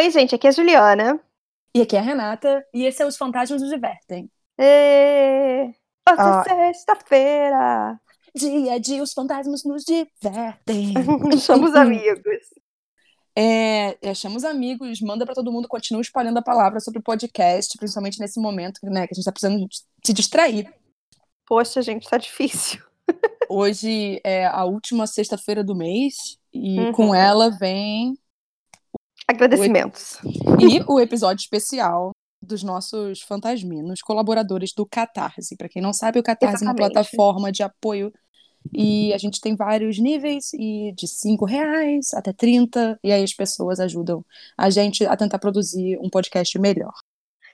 Oi, gente, aqui é a Juliana. E aqui é a Renata, e esse é Os Fantasmas nos Divertem. E... Hoje Ah. sexta-feira. Dia a dia, os fantasmas nos divertem. Somos amigos. É, é, chama os amigos, manda pra todo mundo, continua espalhando a palavra sobre o podcast, principalmente nesse momento né, que a gente tá precisando de- se distrair. Poxa, gente, tá difícil. Hoje é a última sexta-feira do mês, e Uhum. com ela vem Agradecimentos. e o episódio especial dos nossos fantasminos, colaboradores do Catarse. Para quem não sabe, o Catarse é uma Exatamente. plataforma de apoio e a gente tem vários níveis e de 5 reais até 30 e aí as pessoas ajudam a gente a tentar produzir um podcast melhor.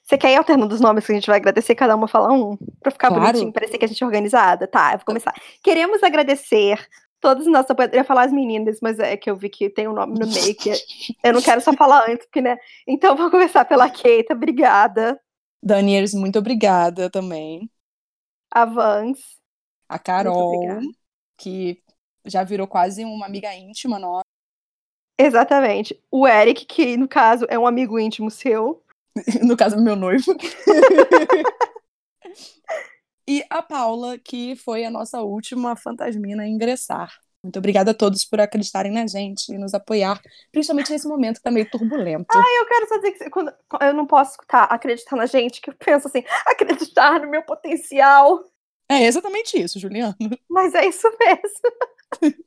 Você quer ir alternando os nomes que a gente vai agradecer? Cada uma falar um? Pra ficar Claro. bonitinho, parecer que a gente é organizada? Tá, eu vou começar. Queremos agradecer nossos apoiadores. Eu ia falar as meninas, mas é que eu vi que tem um nome no meio que eu não quero só falar antes, porque, né? Então vou começar pela Keita, obrigada. Daniels, muito obrigada também. A Vans. A Carol, que já virou quase uma amiga íntima nossa. Exatamente. O Eric, que no caso é um amigo íntimo seu. no caso, meu noivo. e a Paula, que foi a nossa última fantasmina a ingressar. Muito obrigada a todos por acreditarem na gente e nos apoiar, principalmente nesse momento que tá meio turbulento. Eu quero só dizer que quando- eu não posso escutar acreditar na gente, que eu penso assim, acreditar no meu potencial. É exatamente isso, Juliano. Mas é isso mesmo.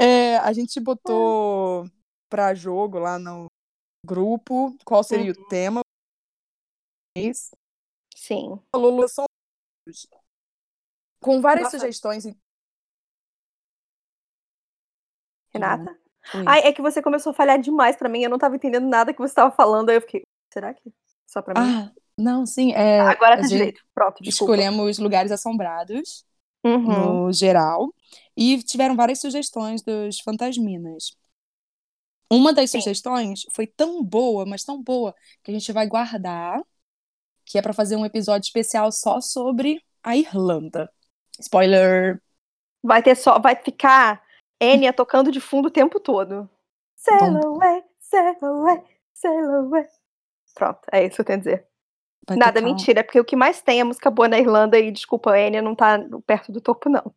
É, a gente botou pra jogo lá no grupo qual seria o tema. Sim. Falou Lula com várias Nossa. sugestões. Renata? Ai, é que você começou a falhar demais pra mim. Eu não tava entendendo nada que você tava falando. Aí eu fiquei, será que só pra mim? Ah, não, sim. É, Agora tá direito. Pronto, desculpa. Escolhemos lugares assombrados. Uhum. no geral. E tiveram várias sugestões dos fantasminas. Uma das Sim. sugestões foi tão boa, mas tão boa, que a gente vai guardar, que é pra fazer um episódio especial só sobre a Irlanda. Spoiler! Vai ter só, vai ficar Enya tocando de fundo o tempo todo. Sail away, sail away, sail away. Pronto, é isso que eu tenho a dizer. Vai Nada, mentira, porque o que mais tem é música boa na Irlanda e desculpa, a Enya não tá perto do topo, não.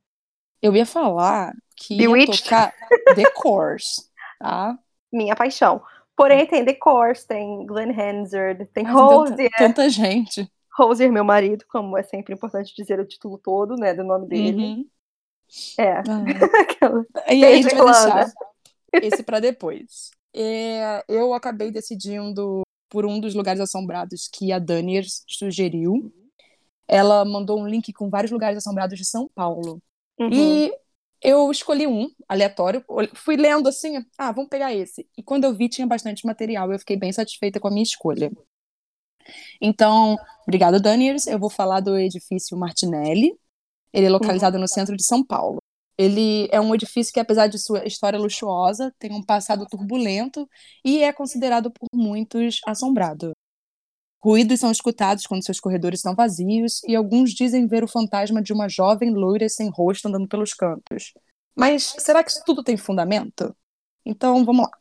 Eu ia falar que ia Bewitched? tocar The Course, tá? Minha paixão. Porém, tem The Course, tem Glenn Hansard, tem Mas Rosier. tanta gente. Rosier, meu marido, como é sempre importante dizer o título todo, né, do nome dele. Uhum. É. Ah. Aquela. E aí a gente vai deixar esse pra depois. É, eu acabei decidindo por um dos lugares assombrados que a Daniers sugeriu. Ela mandou um link com vários lugares assombrados de São Paulo. Uhum. E eu escolhi um, aleatório. Fui lendo assim, ah, vamos pegar esse. E quando eu vi, tinha bastante material. Eu fiquei bem satisfeita com a minha escolha. Então, obrigada, Daniers. Eu vou falar do edifício Martinelli. Ele é localizado no centro de São Paulo. Ele é um edifício que, apesar de sua história luxuosa, tem um passado turbulento e é considerado por muitos assombrado. Ruídos são escutados quando seus corredores estão vazios e alguns dizem ver o fantasma de uma jovem loira sem rosto andando pelos cantos. Mas será que isso tudo tem fundamento? Então, vamos lá.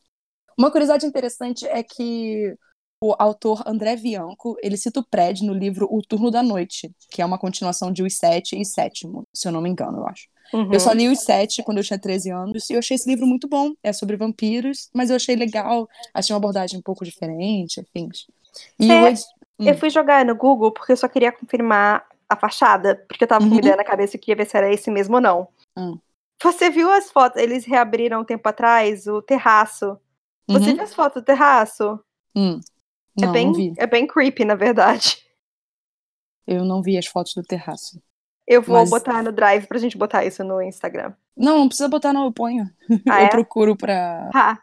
Uma curiosidade interessante é que o autor André Bianco, ele cita o prédio no livro O Turno da Noite, que é uma continuação de Os Sete e Sétimo, se eu não me engano, eu acho. Uhum. Eu só li Os Sete quando eu tinha 13 anos e eu achei esse livro muito bom. É sobre vampiros, mas eu achei legal, achei uma abordagem um pouco diferente, enfim. E o ed- Hum. Eu fui jogar no Google porque eu só queria confirmar a fachada, porque eu tava com Uhum. ideia na cabeça que ia ver se era esse mesmo ou não. Hum. Você viu as fotos? Eles reabriram um tempo atrás o terraço. Você Uhum. viu as fotos do terraço? Hum. é, Não, bem, não vi. é bem creepy, na verdade. Eu não vi as fotos do terraço. Eu vou Mas- botar no Drive pra gente botar isso no Instagram. Não, não precisa botar, não, eu ponho. Ah, eu é? procuro pra Ah,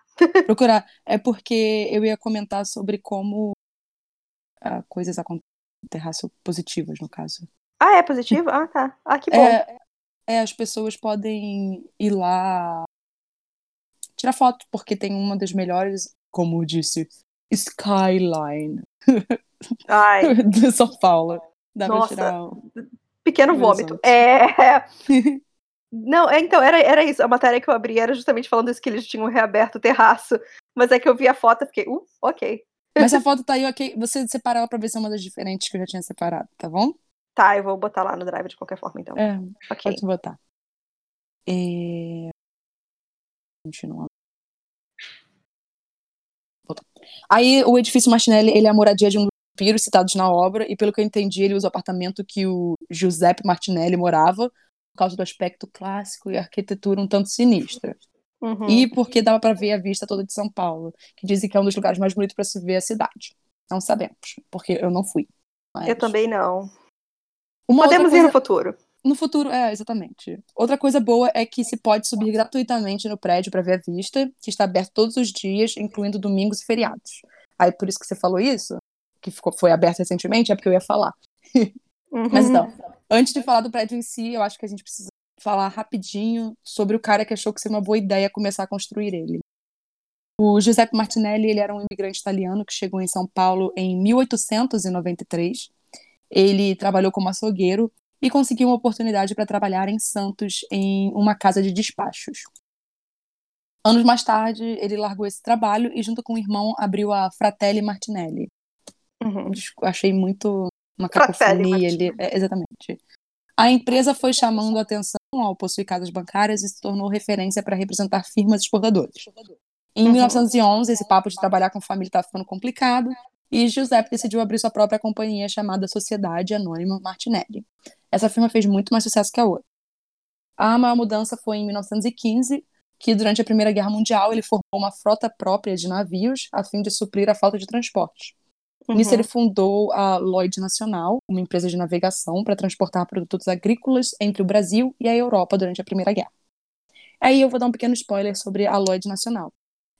procurar. É porque eu ia comentar sobre como ah, coisas acontecem no terraço positivas, no caso. ah, é positivo? Ah, tá. Ah, que bom. É, é, as pessoas podem ir lá tirar foto, porque tem uma das melhores, como eu disse, skyline Ai, de São Paulo. Dá Nossa. tirar um- pequeno vômito. É. Não, é, então, era, era isso. A matéria que eu abri era justamente falando isso, que eles tinham reaberto o terraço Mas é que eu vi a foto e fiquei, uh, ok. Mas a foto tá aí, ok. Você separa ela pra ver se é uma das diferentes que eu já tinha separado, tá bom? Tá, eu vou botar lá no drive de qualquer forma, então. É, pode botar. É... Continuando. Aí o edifício Martinelli, ele é a moradia de um vampiros citados na obra, e pelo que eu entendi, ele usa o apartamento que o Giuseppe Martinelli morava, por causa do aspecto clássico e arquitetura um tanto sinistra. Uhum. E porque dava pra ver a vista toda de São Paulo, que dizem que é um dos lugares mais bonitos pra se ver a cidade. Não sabemos, porque eu não fui. Mas- Eu também não. Uma Podemos ir coisa- no futuro. No futuro, é, exatamente. Outra coisa boa é que se pode subir gratuitamente no prédio para ver a vista, que está aberto todos os dias, incluindo domingos e feriados. Aí, por isso que você falou isso, que ficou, foi aberto recentemente, é porque eu ia falar. Uhum. Mas então, antes de falar do prédio em si, eu acho que a gente precisa falar rapidinho sobre o cara que achou que seria uma boa ideia começar a construir ele. O Giuseppe Martinelli, ele era um imigrante italiano que chegou em São Paulo em 1893. Ele trabalhou como açougueiro e conseguiu uma oportunidade para trabalhar em Santos em uma casa de despachos. Anos mais tarde, ele largou esse trabalho e, junto com o irmão, abriu a Fratelli Martinelli. Uhum. Achei muito uma cacofonia ali. É, exatamente. A empresa foi chamando a atenção ao possuir casas bancárias e se tornou referência para representar firmas exportadoras. Em Uhum. 1911, esse papo de trabalhar com família estava ficando complicado e Giuseppe decidiu abrir sua própria companhia chamada Sociedade Anônima Martinelli. Essa firma fez muito mais sucesso que a outra. A maior mudança foi em 1915, que durante a Primeira Guerra Mundial ele formou uma frota própria de navios a fim de suprir a falta de transporte. Nisso, Uhum. ele fundou a Lloyd Nacional, uma empresa de navegação para transportar produtos agrícolas entre o Brasil e a Europa durante a Primeira Guerra. Aí eu vou dar um pequeno spoiler sobre a Lloyd Nacional.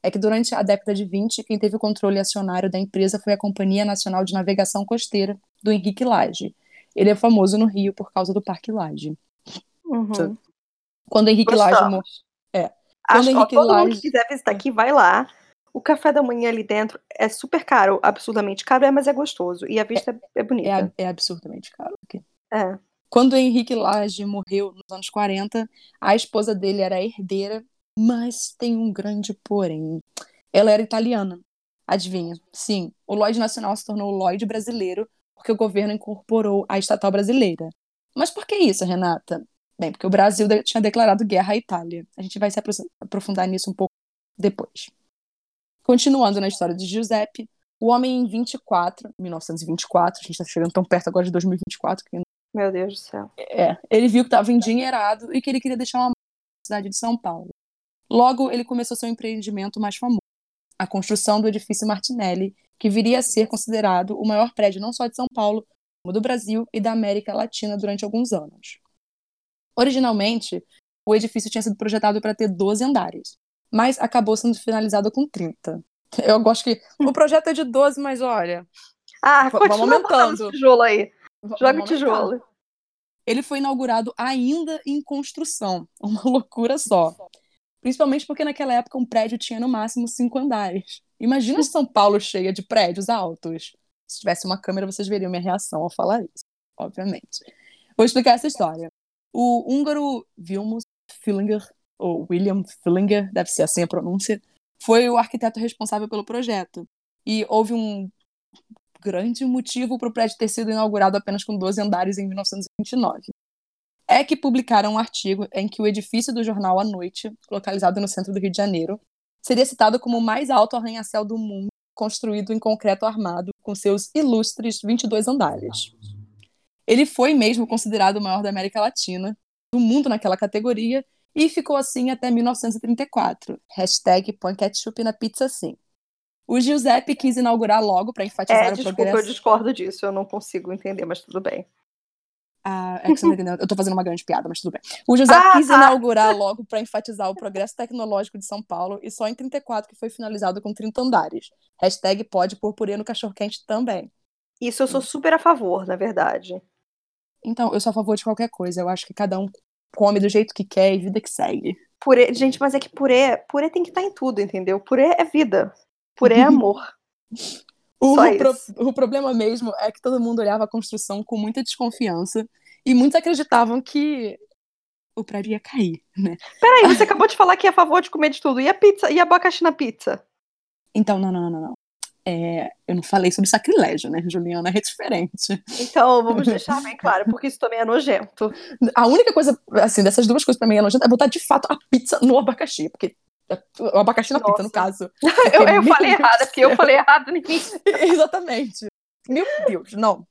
É que durante a década de 20, quem teve o controle acionário da empresa foi a Companhia Nacional de Navegação Costeira, do Henrique Lage. Ele é famoso no Rio por causa do Parque Lage. Uhum. Quando o Henrique Lage Gostamos. morreu. É. Acho Quando que ó, Henrique todo mundo Lage- que quiser visitar aqui, vai lá. O café da manhã ali dentro é super caro, absurdamente caro, é, mas é gostoso. E a vista é, é É, bonita. ab- é absurdamente caro. aqui. É. Quando o Henrique Lage morreu nos anos 40, a esposa dele era herdeira, mas tem um grande porém. Ela era italiana. Adivinha? Sim, o Lloyd Nacional se tornou o Lloyd brasileiro porque o governo incorporou a estatal brasileira. Mas por que isso, Renata? Bem, porque o Brasil tinha declarado guerra à Itália. A gente vai se apro- aprofundar nisso um pouco depois. Continuando na história de Giuseppe, o homem em 24, 1924, a gente está chegando tão perto agora de 2024 que Meu Deus do céu. é, ele viu que estava endinheirado e que ele queria deixar uma marca na cidade de São Paulo. Logo, ele começou seu empreendimento mais famoso, a construção do edifício Martinelli, que viria a ser considerado o maior prédio não só de São Paulo, como do Brasil e da América Latina durante alguns anos. Originalmente, o edifício tinha sido projetado para ter 12 andares, mas acabou sendo finalizado com 30. Eu gosto que o projeto é de 12, mas olha, Ah, vamos aumentando. tijolo aí. Joga o tijolo. ele foi inaugurado ainda em construção. Uma loucura só. Principalmente porque naquela época um prédio tinha no máximo cinco andares. Imagina São Paulo cheia de prédios altos. Se tivesse uma câmera, vocês veriam minha reação ao falar isso, obviamente. Vou explicar essa história. O húngaro Vilmos Fillinger, ou William Fillinger, deve ser assim a pronúncia, foi o arquiteto responsável pelo projeto. E houve um grande motivo para o prédio ter sido inaugurado apenas com 12 andares em 1929. É que publicaram um artigo em que o edifício do jornal à noite, localizado no centro do Rio de Janeiro, seria citado como o mais alto arranha-céu do mundo, construído em concreto armado, com seus ilustres 22 andares. Ele foi mesmo considerado o maior da América Latina, do mundo naquela categoria, e ficou assim até 1934. Hashtag põe ketchup na pizza sim. O Giuseppe quis inaugurar logo para enfatizar É, o desculpa, eu progresso. discordo disso. Eu não consigo entender, mas tudo bem. Ah, é que você não entendeu. Eu tô fazendo uma grande piada, mas tudo bem. O Giuseppe Ah, quis tá. inaugurar logo para enfatizar o progresso tecnológico de São Paulo e só em 34 que foi finalizado com 30 andares. Hashtag pode pôr purê no cachorro-quente também. Isso eu sou super a favor, na verdade. Então, eu sou a favor de qualquer coisa. Eu acho que cada um come do jeito que quer e vida que segue. Purê, gente, mas é que purê, purê tem que estar em tudo, entendeu? Purê é vida. Purê é amor. O, Só pro- o problema mesmo é que todo mundo olhava a construção com muita desconfiança e muitos acreditavam que o prédio ia cair, né? Peraí, você acabou de falar que é a favor de comer de tudo. E a pizza? E abacaxi na pizza? Então, não, não, não, não. É, eu não falei sobre sacrilégio, né, Juliana? É diferente. Então, vamos deixar bem claro, porque isso também é nojento. A única coisa, assim, dessas duas coisas pra mim é nojento é botar de fato a pizza no abacaxi, porque o abacaxi na Nossa. pizza, no caso. eu, eu falei errado, é porque eu falei errado. Exatamente. Meu Deus, não.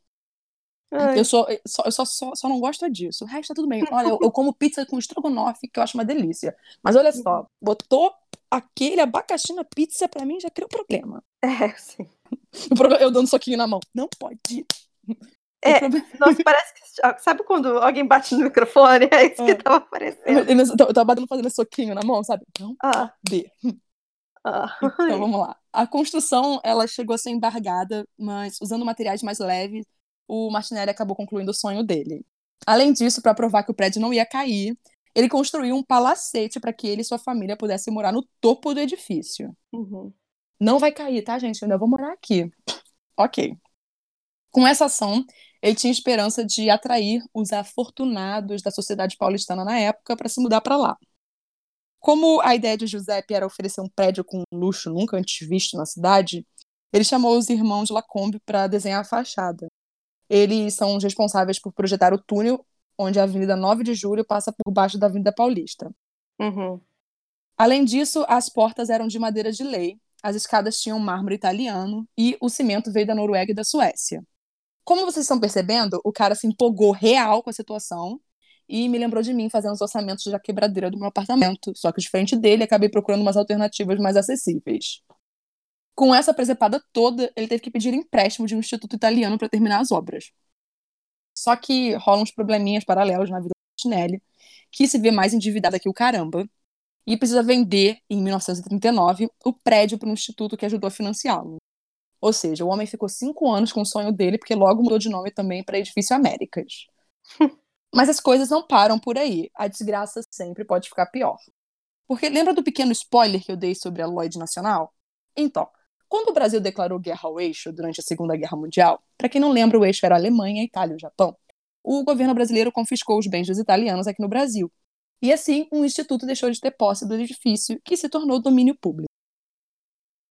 Ai. Eu, só, eu só, só, só não gosto disso. O resto tá tudo bem. Olha, eu, eu como pizza com estrogonofe, que eu acho uma delícia. Mas olha só, botou aquele abacaxi na pizza, pra mim já criou problema. É, sim. Eu dando soquinho na mão. Não pode. É, nossa, parece que. Sabe quando alguém bate no microfone? É isso que ah. tava aparecendo. Eu tava batendo fazendo soquinho na mão, sabe? Não ah. pode. Ah. Então vamos lá. A construção ela chegou a ser embargada, mas usando materiais mais leves, o Martinelli acabou concluindo o sonho dele. Além disso, para provar que o prédio não ia cair, ele construiu um palacete para que ele e sua família pudessem morar no topo do edifício. Uhum. Não vai cair, tá, gente? Eu ainda vou morar aqui. Ok. Com essa ação, ele tinha esperança de atrair os afortunados da sociedade paulistana na época para se mudar para lá. Como a ideia de Giuseppe era oferecer um prédio com luxo nunca antes visto na cidade, ele chamou os irmãos Lacombe para desenhar a fachada. Eles são os responsáveis por projetar o túnel onde a Avenida 9 de Julho passa por baixo da Avenida Paulista. Uhum. Além disso, as portas eram de madeira de lei, as escadas tinham mármore italiano e o cimento veio da Noruega e da Suécia. Como vocês estão percebendo, o cara se empolgou real com a situação e me lembrou de mim fazendo os orçamentos da quebradeira do meu apartamento. Só que diferente dele, acabei procurando umas alternativas mais acessíveis. Com essa presepada toda, ele teve que pedir empréstimo de um instituto italiano para terminar as obras. Só que rolam uns probleminhas paralelos na vida do Tinelli, que se vê mais endividada que o caramba, e precisa vender, em 1939, o prédio para um instituto que ajudou a financiá-lo. Ou seja, o homem ficou cinco anos com o sonho dele, porque logo mudou de nome também para Edifício Américas. Mas as coisas não param por aí. A desgraça sempre pode ficar pior. Porque lembra do pequeno spoiler que eu dei sobre a Lloyd Nacional? Então, quando o Brasil declarou guerra ao eixo durante a Segunda Guerra Mundial, para quem não lembra, o eixo era a Alemanha, a Itália e o Japão, o governo brasileiro confiscou os bens dos italianos aqui no Brasil. E assim, um instituto deixou de ter posse do edifício, que se tornou domínio público.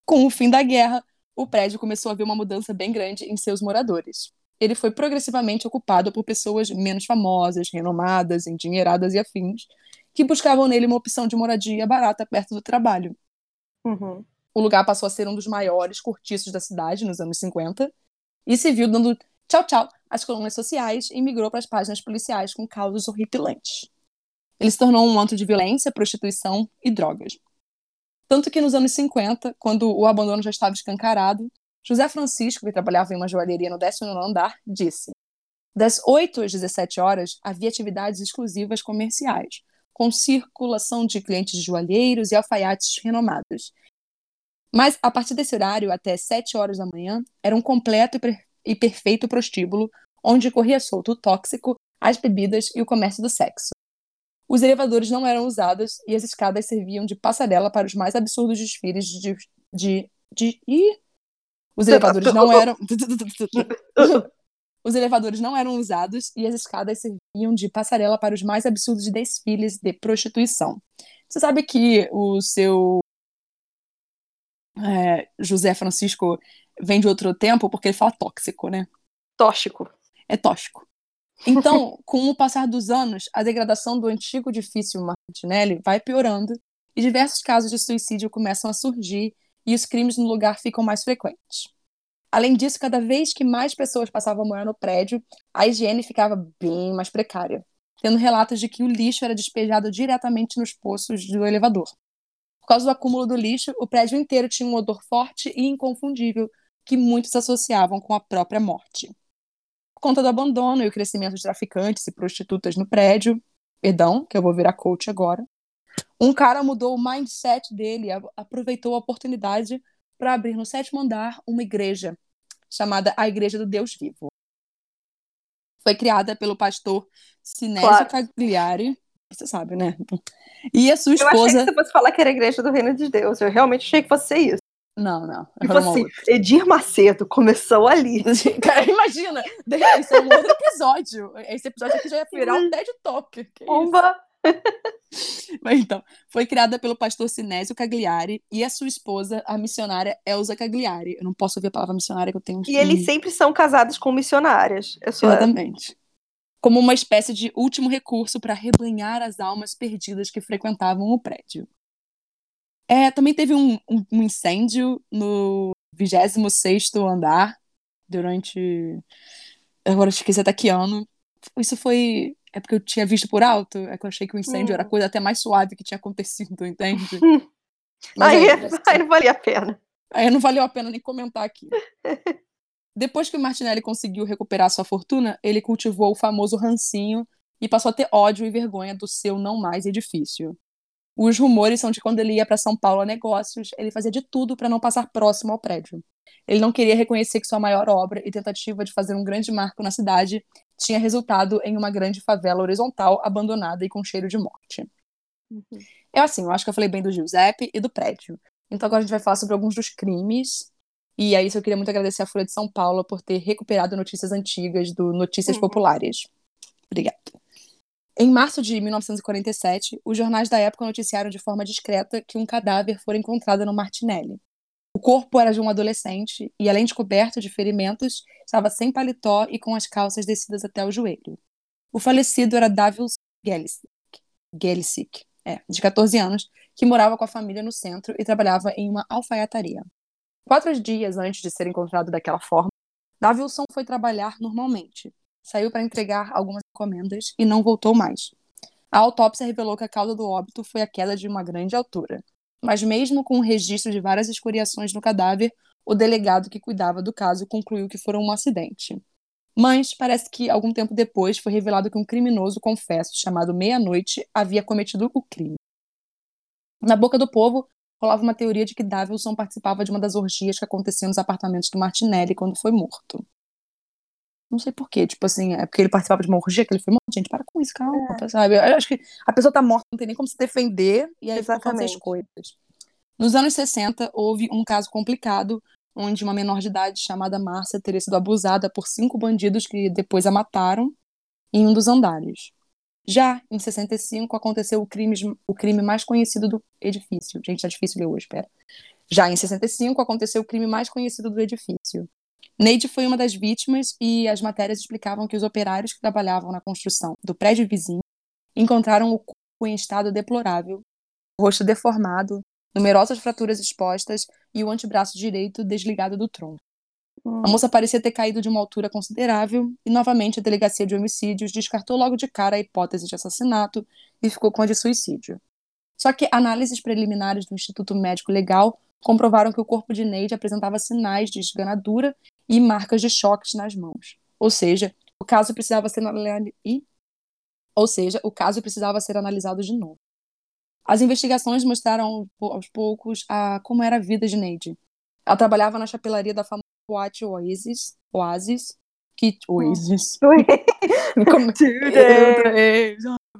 Com o fim da guerra, o prédio começou a ver uma mudança bem grande em seus moradores. Ele foi progressivamente ocupado por pessoas menos famosas, renomadas, endinheiradas e afins, que buscavam nele uma opção de moradia barata perto do trabalho. Uhum. O lugar passou a ser um dos maiores cortiços da cidade nos anos 50 e se viu dando tchau tchau às colunas sociais e migrou para as páginas policiais com causas horripilantes. Ele se tornou um antro de violência, prostituição e drogas. Tanto que nos anos 50, quando o abandono já estava escancarado, José Francisco, que trabalhava em uma joalheria no 19 andar, disse: Das 8 às 17 horas havia atividades exclusivas comerciais, com circulação de clientes joalheiros e alfaiates renomados, mas, a partir desse horário, até 7 horas da manhã, era um completo e perfeito prostíbulo, onde corria solto o tóxico, as bebidas e o comércio do sexo. Os elevadores não eram usados e as escadas serviam de passarela para os mais absurdos desfiles de. de. de. de... Os elevadores não eram. Os elevadores não eram usados e as escadas serviam de passarela para os mais absurdos desfiles de prostituição. Você sabe que o seu é, José Francisco vem de outro tempo porque ele fala tóxico, né? Tóxico. É tóxico. Então, com o passar dos anos, a degradação do antigo edifício Martinelli vai piorando e diversos casos de suicídio começam a surgir e os crimes no lugar ficam mais frequentes. Além disso, cada vez que mais pessoas passavam a morar no prédio, a higiene ficava bem mais precária, tendo relatos de que o lixo era despejado diretamente nos poços do elevador. Por causa do acúmulo do lixo, o prédio inteiro tinha um odor forte e inconfundível que muitos associavam com a própria morte. Por conta do abandono e o crescimento de traficantes e prostitutas no prédio, perdão, que eu vou virar coach agora, um cara mudou o mindset dele, aproveitou a oportunidade para abrir no sétimo andar uma igreja chamada a Igreja do Deus Vivo. Foi criada pelo pastor Sinésio claro. Cagliari, você sabe, né? E a sua esposa. Eu achei que você fosse falar que era a igreja do Reino de Deus. Eu realmente achei que fosse isso. Não, não. Tipo assim, Edir Macedo começou ali. Cara, imagina, isso é um outro episódio. Esse episódio aqui já ia virar um TED Talk. Bomba! então, foi criada pelo pastor Sinésio Cagliari e a sua esposa, a missionária Elsa Cagliari. Eu não posso ouvir a palavra missionária que eu tenho. E eles sempre são casados com missionárias. Exatamente. Como uma espécie de último recurso para rebanhar as almas perdidas que frequentavam o prédio. É, também teve um, um, um incêndio no 26 andar durante. Agora esqueci até que ano. Isso foi é porque eu tinha visto por alto, é que eu achei que o incêndio hum. era a coisa até mais suave que tinha acontecido, entende? Mas aí, é, aí não valia a pena. Aí não valeu a pena nem comentar aqui. Depois que o Martinelli conseguiu recuperar sua fortuna, ele cultivou o famoso rancinho e passou a ter ódio e vergonha do seu não mais edifício. Os rumores são de quando ele ia para São Paulo a negócios, ele fazia de tudo para não passar próximo ao prédio. Ele não queria reconhecer que sua maior obra e tentativa de fazer um grande marco na cidade tinha resultado em uma grande favela horizontal abandonada e com cheiro de morte. Uhum. É assim, eu acho que eu falei bem do Giuseppe e do prédio. Então agora a gente vai falar sobre alguns dos crimes. E aí eu queria muito agradecer à Folha de São Paulo por ter recuperado notícias antigas do Notícias uhum. Populares. Obrigada. Em março de 1947, os jornais da época noticiaram de forma discreta que um cadáver fora encontrado no Martinelli. O corpo era de um adolescente e, além de coberto de ferimentos, estava sem paletó e com as calças descidas até o joelho. O falecido era Davius Gelsick, é, de 14 anos, que morava com a família no centro e trabalhava em uma alfaiataria. Quatro dias antes de ser encontrado daquela forma, Davilson foi trabalhar normalmente, saiu para entregar algumas encomendas e não voltou mais. A autópsia revelou que a causa do óbito foi a queda de uma grande altura. Mas, mesmo com o registro de várias escoriações no cadáver, o delegado que cuidava do caso concluiu que foram um acidente. Mas parece que, algum tempo depois, foi revelado que um criminoso confesso chamado Meia-Noite havia cometido o crime. Na boca do povo, rolava uma teoria de que Davilson participava de uma das orgias que aconteciam nos apartamentos do Martinelli quando foi morto. Não sei porquê, tipo assim, é porque ele participava de uma orgia que ele foi morto. Gente, para com isso, calma, é. sabe? Eu acho que a pessoa tá morta, não tem nem como se defender, e aí Exatamente. essas coisas. Nos anos 60, houve um caso complicado, onde uma menor de idade chamada Márcia teria sido abusada por cinco bandidos que depois a mataram em um dos andares. Já em 65, aconteceu o crime, o crime mais conhecido do edifício. Gente, tá difícil ler hoje, espera. Já em 65, aconteceu o crime mais conhecido do edifício. Neide foi uma das vítimas e as matérias explicavam que os operários que trabalhavam na construção do prédio vizinho encontraram o corpo em estado deplorável, rosto deformado, numerosas fraturas expostas e o antebraço direito desligado do tronco. A moça parecia ter caído de uma altura considerável e, novamente, a delegacia de homicídios descartou logo de cara a hipótese de assassinato e ficou com a de suicídio. Só que análises preliminares do Instituto Médico Legal comprovaram que o corpo de Neide apresentava sinais de esganadura e marcas de choques nas mãos. Ou seja, o caso precisava ser ou seja, o caso precisava ser analisado de novo. As investigações mostraram aos poucos a como era a vida de Neide. Ela trabalhava na chapelaria da famosa Boate Oasis, Oasis, que Oasis. como...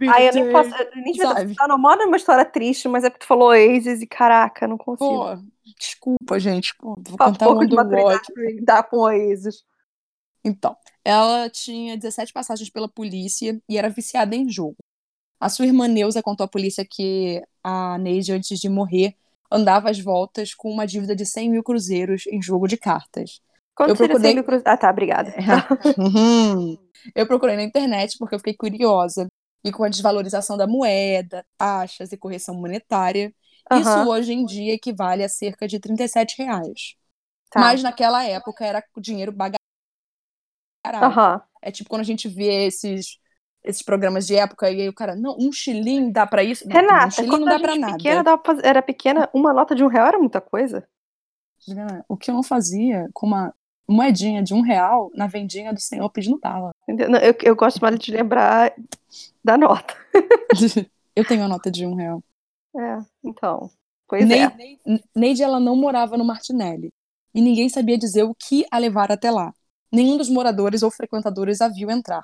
Ai, eu nem posso. Eu nem tá no modo uma história triste, mas é porque tu falou Oasis e caraca, não consigo. Pô, desculpa, gente. Pô, vou tá cantar um do Watch. Dá com Oasis. Então, ela tinha 17 passagens pela polícia e era viciada em jogo. A sua irmã Neuza contou à polícia que a Neide, antes de morrer, andava às voltas com uma dívida de 100 mil cruzeiros em jogo de cartas. Quanto eu procurei... 100 mil cruzeiros? Ah, tá, obrigada. uhum. Eu procurei na internet porque eu fiquei curiosa. E com a desvalorização da moeda, taxas e correção monetária, Uhum. Isso hoje em dia equivale a cerca de 37 reais. Tá. Mas naquela época era dinheiro bagaço. Uhum. É tipo quando a gente vê esses, esses programas de época e aí o cara, não, um xilim dá pra isso? Renata, um xilim não dá pra nada. Pequena, era pequena, uma nota de um real era muita coisa. O que eu não fazia com uma moedinha de um real na vendinha do senhor pedindo bala. Eu, eu gosto mais de lembrar da nota. eu tenho a nota de um real. É, então. Pois Neide, é. Neide, ela não morava no Martinelli. E ninguém sabia dizer o que a levar até lá. Nenhum dos moradores ou frequentadores a viu entrar.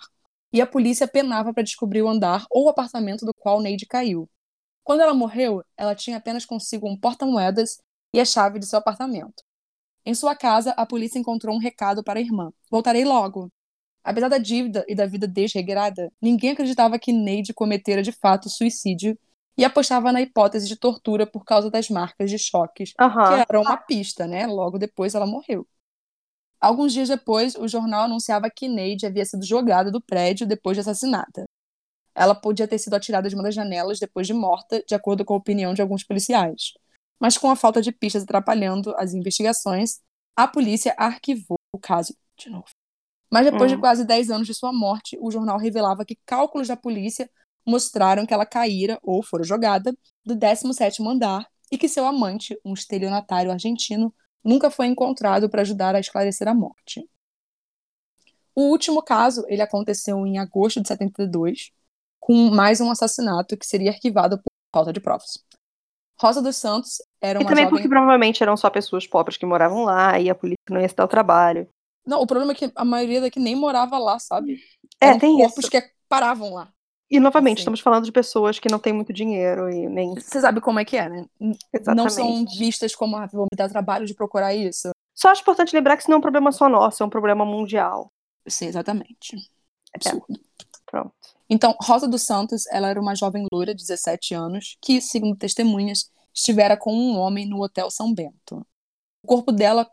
E a polícia penava para descobrir o andar ou o apartamento do qual Neide caiu. Quando ela morreu, ela tinha apenas consigo um porta-moedas e a chave de seu apartamento. Em sua casa, a polícia encontrou um recado para a irmã: Voltarei logo. Apesar da dívida e da vida desregrada, ninguém acreditava que Neide cometera de fato suicídio e apostava na hipótese de tortura por causa das marcas de choques, Aham. que era uma pista, né? Logo depois ela morreu. Alguns dias depois, o jornal anunciava que Neide havia sido jogada do prédio depois de assassinada. Ela podia ter sido atirada de uma das janelas depois de morta, de acordo com a opinião de alguns policiais. Mas com a falta de pistas atrapalhando as investigações, a polícia arquivou o caso de novo. Mas depois Hum. de quase 10 anos de sua morte, o jornal revelava que cálculos da polícia mostraram que ela caíra ou fora jogada do 17º andar e que seu amante, um estelionatário argentino, nunca foi encontrado para ajudar a esclarecer a morte. O último caso, ele aconteceu em agosto de 72, com mais um assassinato que seria arquivado por falta de provas. Rosa dos Santos era E uma também jovem... porque provavelmente eram só pessoas pobres que moravam lá e a polícia não ia se dar o trabalho. Não, o problema é que a maioria daqui nem morava lá, sabe? É, Eram tem corpos isso. que paravam lá. E novamente, Assim. estamos falando de pessoas que não têm muito dinheiro e nem. Você sabe como é que é, né? Exatamente. Não são vistas como, ah, vou me dar trabalho de procurar isso. Só acho importante lembrar que isso não é um problema só nosso, é um problema mundial. Sim, exatamente. Absurdo. Pronto. Então, Rosa dos Santos, ela era uma jovem loira de 17 anos que, segundo testemunhas, estivera com um homem no Hotel São Bento. O corpo dela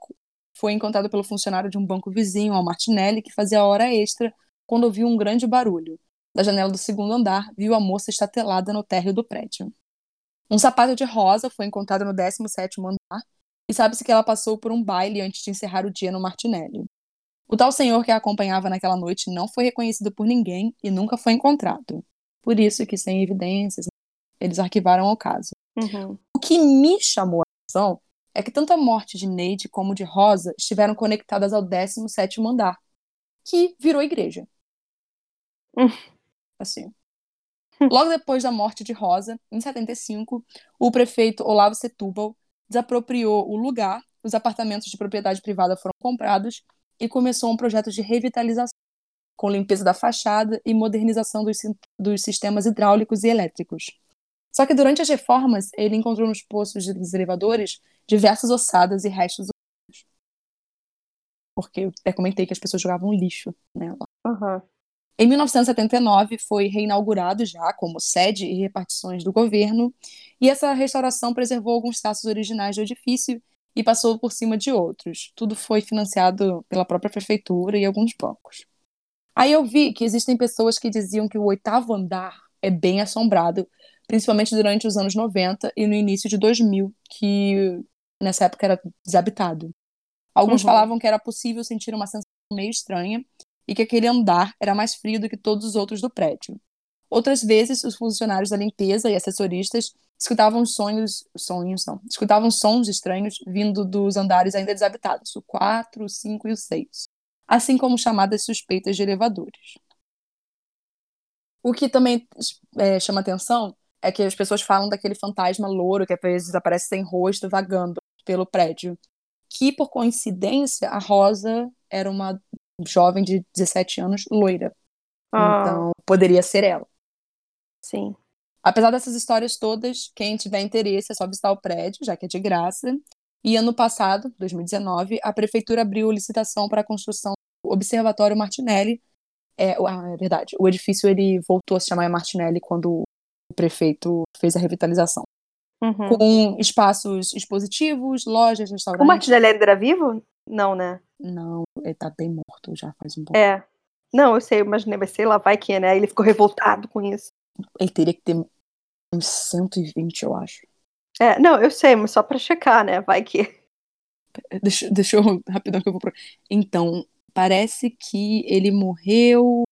foi encontrado pelo funcionário de um banco vizinho ao Martinelli, que fazia hora extra, quando ouviu um grande barulho. Da janela do segundo andar, viu a moça estatelada no térreo do prédio. Um sapato de rosa foi encontrado no 17º andar e sabe-se que ela passou por um baile antes de encerrar o dia no Martinelli. O tal senhor que a acompanhava naquela noite não foi reconhecido por ninguém e nunca foi encontrado. Por isso que, sem evidências, eles arquivaram o caso. Uhum. O que me chamou a atenção é que tanto a morte de Neide como de Rosa estiveram conectadas ao 17º andar, que virou igreja. Hum. Assim. Logo depois da morte de Rosa, em 75, o prefeito Olavo Setúbal desapropriou o lugar, os apartamentos de propriedade privada foram comprados e começou um projeto de revitalização, com limpeza da fachada e modernização dos, dos sistemas hidráulicos e elétricos. Só que durante as reformas, ele encontrou nos poços dos elevadores diversas ossadas e restos humanos. Porque eu até comentei que as pessoas jogavam lixo né, lá. Uhum. Em 1979, foi reinaugurado já como sede e repartições do governo, e essa restauração preservou alguns traços originais do edifício e passou por cima de outros. Tudo foi financiado pela própria prefeitura e alguns bancos. Aí eu vi que existem pessoas que diziam que o oitavo andar é bem assombrado, principalmente durante os anos 90 e no início de 2000, que nessa época era desabitado. Alguns Uhum. falavam que era possível sentir uma sensação meio estranha e que aquele andar era mais frio do que todos os outros do prédio. Outras vezes, os funcionários da limpeza e assessoristas escutavam sonhos, sonhos não, escutavam sons estranhos vindo dos andares ainda desabitados, o 4, o 5 e o 6, assim como chamadas suspeitas de elevadores. O que também é, chama atenção é que as pessoas falam daquele fantasma louro que às vezes aparece sem rosto vagando pelo prédio, que por coincidência a Rosa era uma jovem de 17 anos loira. Ah, Então, poderia ser ela. sim. Apesar dessas histórias todas, quem tiver interesse é só visitar o prédio, já que é de graça. E ano passado, 2019, a prefeitura abriu licitação para a construção do Observatório Martinelli. É, ah, é verdade, o edifício ele voltou a se chamar Martinelli quando o prefeito fez a revitalização. Uhum. Com espaços expositivos, lojas, O restaurantes. Martinelli ainda era vivo? Não, né? Não, ele tá bem morto já faz um bom É. Não, eu sei, eu imaginei, mas sei lá, vai que, né? Ele ficou revoltado com isso. Ele teria que ter uns 120, eu acho. É, não, eu sei, mas só pra checar, né? Vai que. Deixa, deixa eu rapidão que eu vou pro... Então, parece que ele morreu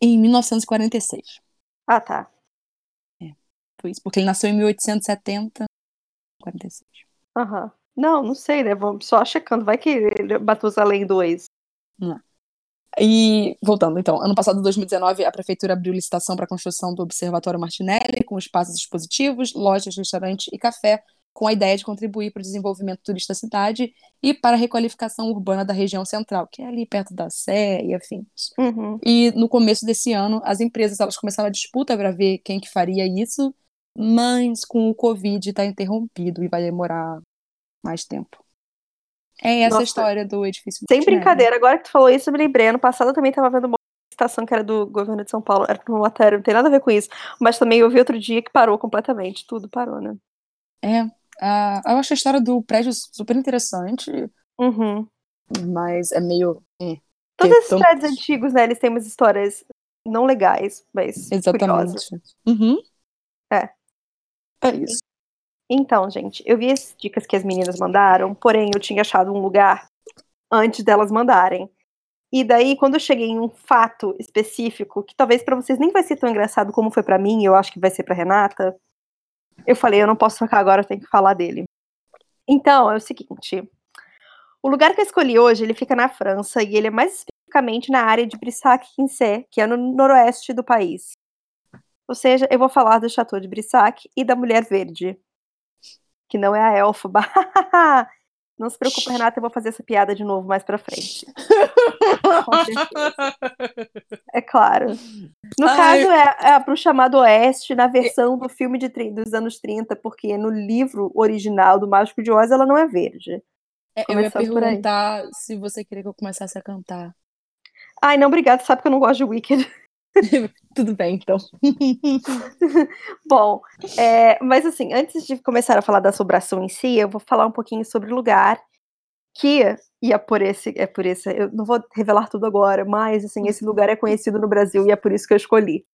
em 1946. Ah, tá. Foi isso, porque ele nasceu em 1870, 46. Aham. Não, não sei, né? Vamos só checando. Vai que ele Matusalém 2. E, voltando então, ano passado, 2019, a prefeitura abriu licitação para a construção do Observatório Martinelli, com espaços expositivos, lojas, restaurante e café, com a ideia de contribuir para o desenvolvimento turístico da cidade e para a requalificação urbana da região central, que é ali perto da Sé e afins. Uhum. E no começo desse ano, as empresas elas começaram a disputa para ver quem que faria isso, mas com o Covid está interrompido e vai demorar mais tempo. É essa Nossa. história do edifício. Sem multinével. brincadeira, agora que tu falou isso, eu me lembrei. Ano passado eu também tava vendo uma estação que era do governo de São Paulo, era no Matéria, não tem nada a ver com isso. Mas também eu vi outro dia que parou completamente, tudo parou, né? É. ah, eu acho a história do prédio super interessante, Uhum. mas é meio. é, Todos ter esses tanto- prédios antigos, né, eles têm umas histórias não legais, mas curiosas. Exatamente. Uhum. É. É isso. Então, gente, eu vi as dicas que as meninas mandaram, porém eu tinha achado um lugar antes delas mandarem. E daí, quando eu cheguei em um fato específico, que talvez pra vocês nem vai ser tão engraçado como foi pra mim, eu acho que vai ser pra Renata, eu falei, eu não posso trocar agora, eu tenho que falar dele. Então, é o seguinte, o lugar que eu escolhi hoje, ele fica na França, e ele é mais especificamente na área de Brissac-Quincé, que é no noroeste do país. Ou seja, eu vou falar do Chateau de Brissac e da Mulher Verde, que não é a Elfaba. Não se preocupe, Renata, eu vou fazer essa piada de novo mais pra frente. É claro. No Ai. caso, é, é Bruxa Chamado Oeste, na versão do filme de, dos anos 30, porque no livro original do Mágico de Oz ela não é verde. É, eu ia perguntar se você queria que eu começasse a cantar. Ai, não, obrigada, sabe que eu não gosto de Wicked. Tudo bem, então. Bom, é, mas assim, antes de começar a falar da assombração em si, eu vou falar um pouquinho sobre o lugar que, e é por esse, é por esse, eu não vou revelar tudo agora, mas assim, esse lugar é conhecido no Brasil e é por isso que eu escolhi.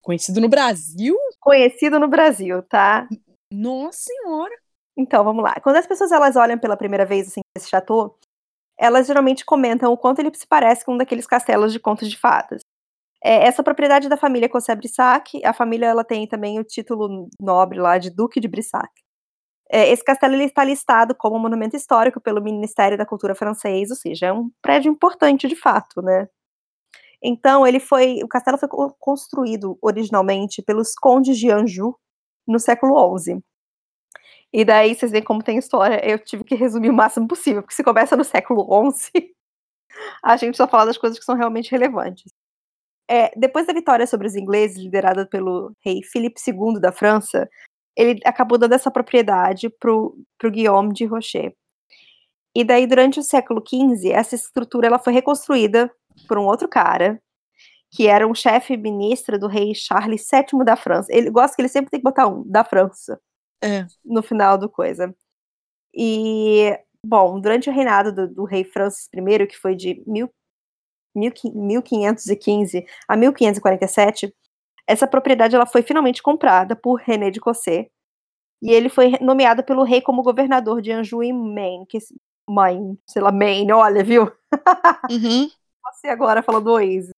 Conhecido no Brasil? Conhecido no Brasil, tá? Nossa senhora! Então, vamos lá. Quando as pessoas elas olham pela primeira vez assim esse chateau, elas geralmente comentam o quanto ele se parece com um daqueles castelos de contos de fadas. É, essa propriedade da família Cossé Brissac, a família ela tem também o título nobre lá de Duque de Brissac. É, esse castelo ele está listado como monumento histórico pelo Ministério da Cultura francês, ou seja, é um prédio importante de fato, né? Então, ele foi, o castelo foi co- construído originalmente pelos condes de Anjou no século XI. E daí vocês veem como tem história. Eu tive que resumir o máximo possível, porque se começa no século XI, a gente só fala das coisas que são realmente relevantes. É, depois da vitória sobre os ingleses, liderada pelo rei Filipe II da França, ele acabou dando essa propriedade para o Guillaume de Rocher. E daí, durante o século XV, essa estrutura ela foi reconstruída por um outro cara, que era um chefe ministro do rei Charles VII da França. Ele gosta que ele sempre tem que botar um, da França É. no final do coisa. E, bom, durante o reinado do, do rei Francis I, que foi de mil, 1515 a 1547, essa propriedade ela foi finalmente comprada por René de Cossé, e ele foi nomeado pelo rei como governador de Anjou e Maine, que Maine, sei lá, Maine, olha, viu? Uhum. Você agora falando do Oasis.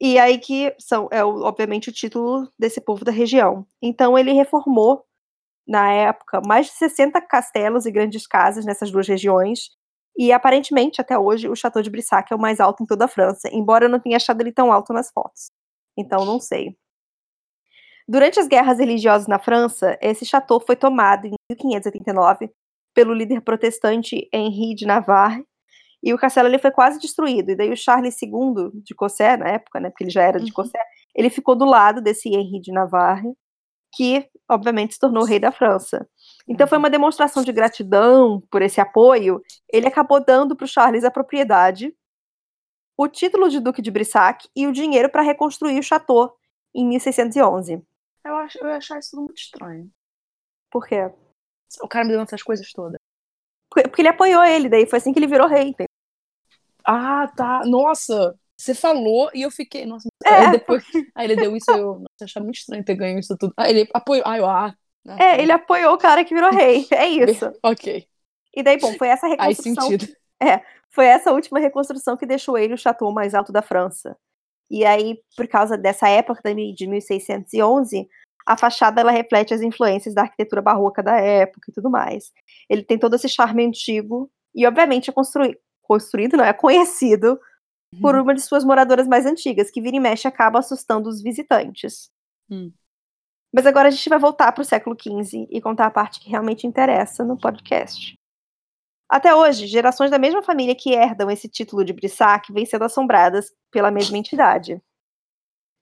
E aí que são, é obviamente o título desse povo da região. Então ele reformou na época mais de 60 castelos e grandes casas nessas duas regiões. E aparentemente até hoje o Chateau de Brissac é o mais alto em toda a França, embora eu não tenha achado ele tão alto nas fotos. Então não sei. Durante as guerras religiosas na França, esse chateau foi tomado em 1589 pelo líder protestante Henri de Navarre e o castelo ele foi quase destruído. E daí o Charles II de Cossé, na época, né, porque ele já era de Uhum. Cossé, ele ficou do lado desse Henri de Navarre, que obviamente se tornou rei da França. Então foi uma demonstração de gratidão por esse apoio. Ele acabou dando para o Charles a propriedade, o título de Duque de Brissac e o dinheiro para reconstruir o chateau em 1611. Eu, acho, eu ia achar isso tudo muito estranho. Por quê? O cara me dando essas coisas todas. Porque porque ele apoiou ele, daí foi assim que ele virou rei. entendeu? Ah, tá. Nossa! Você falou e eu fiquei. Nossa, É, aí depois. Aí ele deu isso e eu. Nossa, achava muito estranho ter ganho isso tudo. Aí ele apoiou. Ah, eu, ah. É, ele apoiou o cara que virou rei. É isso. Ok. E daí, bom, foi essa Faz reconstrução sentido. foi essa última reconstrução que deixou ele o chateau mais alto da França. E aí, por causa dessa época de 1611, a fachada ela reflete as influências da arquitetura barroca da época e tudo mais. Ele tem todo esse charme antigo e, obviamente, é construí construído, não é conhecido por uma de suas moradoras mais antigas, que vira e mexe acaba assustando os visitantes. Hum. Mas agora a gente vai voltar para o século XV e contar a parte que realmente interessa no podcast. Até hoje, gerações da mesma família que herdam esse título de Brissac vêm sendo assombradas pela mesma entidade.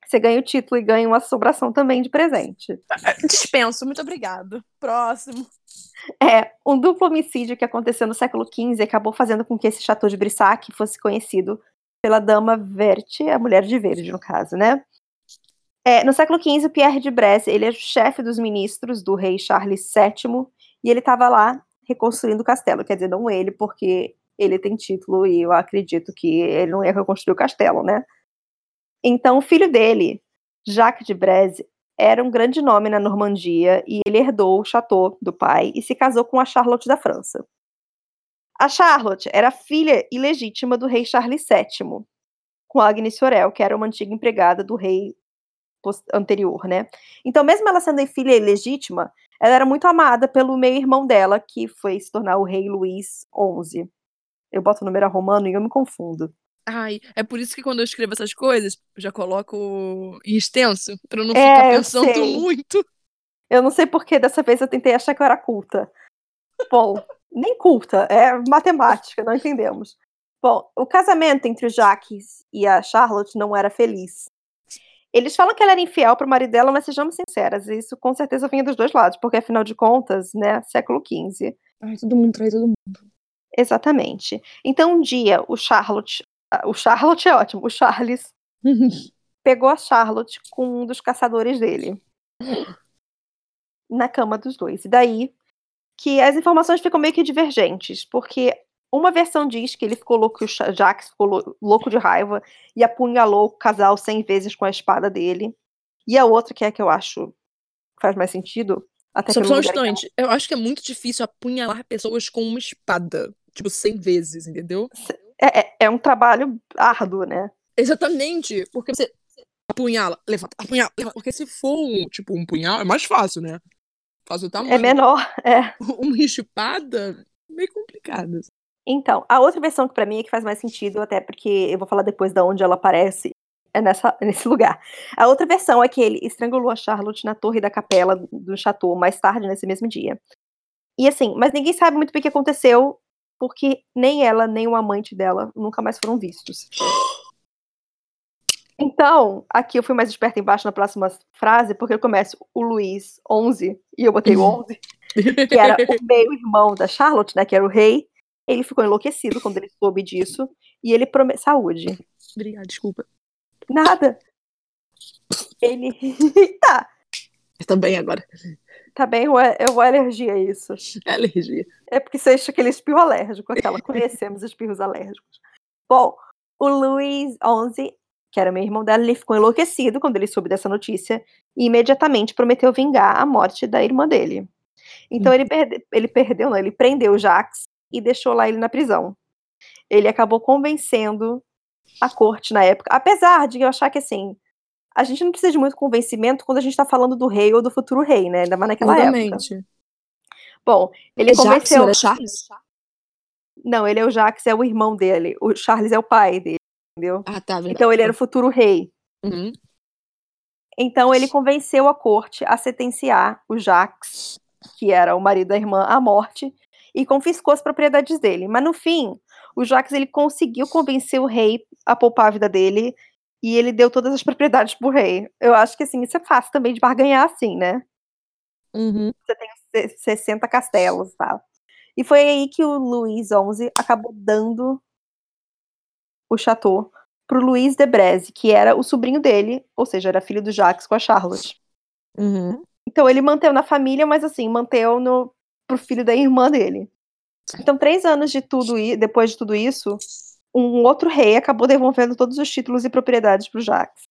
Você ganha o título e ganha uma assombração também de presente. Dispenso, muito obrigado. Próximo. É, um duplo homicídio que aconteceu no século XV acabou fazendo com que esse Chateau de Brissac fosse conhecido pela Dama Verte, a mulher de verde, no caso, né? É, no século XV, Pierre de Bresse, ele é chefe dos ministros do rei Charles VII, e ele estava lá reconstruindo o castelo. Quer dizer, não ele, porque ele tem título e eu acredito que ele não ia reconstruir o castelo, né? Então, o filho dele, Jacques de Breze, era um grande nome na Normandia e ele herdou o chateau do pai e se casou com a Charlotte da França. A Charlotte era filha ilegítima do rei Charles VII, com Agnes Sorel, que era uma antiga empregada do rei anterior, né? Então, mesmo ela sendo filha ilegítima, ela era muito amada pelo meio-irmão dela, que foi se tornar o rei Luís XI. Eu boto o número romano e eu me confundo. Ai, é por isso que quando eu escrevo essas coisas, eu já coloco em extenso, pra não é, ficar pensando muito. Eu não sei porque dessa vez eu tentei achar que eu era culta. Bom, nem culta, é matemática, não entendemos. Bom, o casamento entre o Jacques e a Charlotte não era feliz. Eles falam que ela era infiel pro marido dela, mas sejamos sinceras, isso com certeza vinha dos dois lados, porque afinal de contas, né, século XV. Ai, todo mundo trai todo mundo. Exatamente. Então um dia o Charlotte, o Charlotte é ótimo, o Charles pegou a Charlotte com um dos caçadores dele na cama dos dois. E daí que as informações ficam meio que divergentes, porque uma versão diz que ele ficou louco, o Jax ficou louco de raiva e apunhalou o casal cem vezes com a espada dele. E a outra, que é a que eu acho que faz mais sentido. Até só, só um instante. Eu acho que é muito difícil apunhalar pessoas com uma espada. Tipo, cem vezes, entendeu? É, é, é um trabalho árduo, né? Exatamente. Porque você apunhala, levanta, apunhala, levanta. Porque se for um, tipo, um punhal, é mais fácil, né? Faz o é tamanho. É menor, é. Uma espada, meio complicada. Então, a outra versão que para mim é que faz mais sentido, até porque eu vou falar depois de onde ela aparece, é nessa, nesse lugar. A outra versão é que ele estrangulou a Charlotte na torre da capela do chateau mais tarde nesse mesmo dia. E assim, mas ninguém sabe muito bem o que aconteceu, porque nem ela, nem o amante dela nunca mais foram vistos. Então, aqui eu fui mais esperta embaixo na próxima frase, porque eu começo o Luiz 11, e eu botei o 11, que era o meio-irmão da Charlotte, né, que era o rei, ele ficou enlouquecido quando ele soube disso. E ele prometeu. Saúde. Obrigada, desculpa. Nada. Ele. tá. Também agora. Tá bem, eu vou alergia a isso. É alergia. É porque você acha aquele espirro alérgico, aquela. Conhecemos espirros alérgicos. Bom, o Luiz 11, que era meu irmão dela, ele ficou enlouquecido quando ele soube dessa notícia e imediatamente prometeu vingar a morte da irmã dele. Então hum. ele, perde, ele perdeu, não, ele prendeu o Jax e deixou lá ele na prisão. Ele acabou convencendo a corte na época, apesar de eu achar que assim, a gente não precisa de muito convencimento quando a gente tá falando do rei ou do futuro rei, né? Ainda mais naquela Exatamente. época. Bom, ele é convenceu. Jackson, Charles? Não, ele é o Jax, é o irmão dele. O Charles é o pai dele, entendeu? Ah, tá. Verdade. Então ele era o futuro rei. Uhum. Então ele convenceu a corte a sentenciar o Jax, que era o marido da irmã, à morte e confiscou as propriedades dele. Mas no fim, o Jacques ele conseguiu convencer o rei a poupar a vida dele e ele deu todas as propriedades pro rei. Eu acho que assim, isso é fácil também de barganhar assim, né? Uhum. Você tem 60 castelos, tá? E foi aí que o Luís XI acabou dando o chateau pro Luís de Breze, que era o sobrinho dele, ou seja, era filho do Jacques com a Charlotte. Uhum. Então ele manteve na família, mas assim, manteve no, pro filho da irmã dele. Então, três anos de tudo e depois de tudo isso, um outro rei acabou devolvendo todos os títulos e propriedades para o Jacques.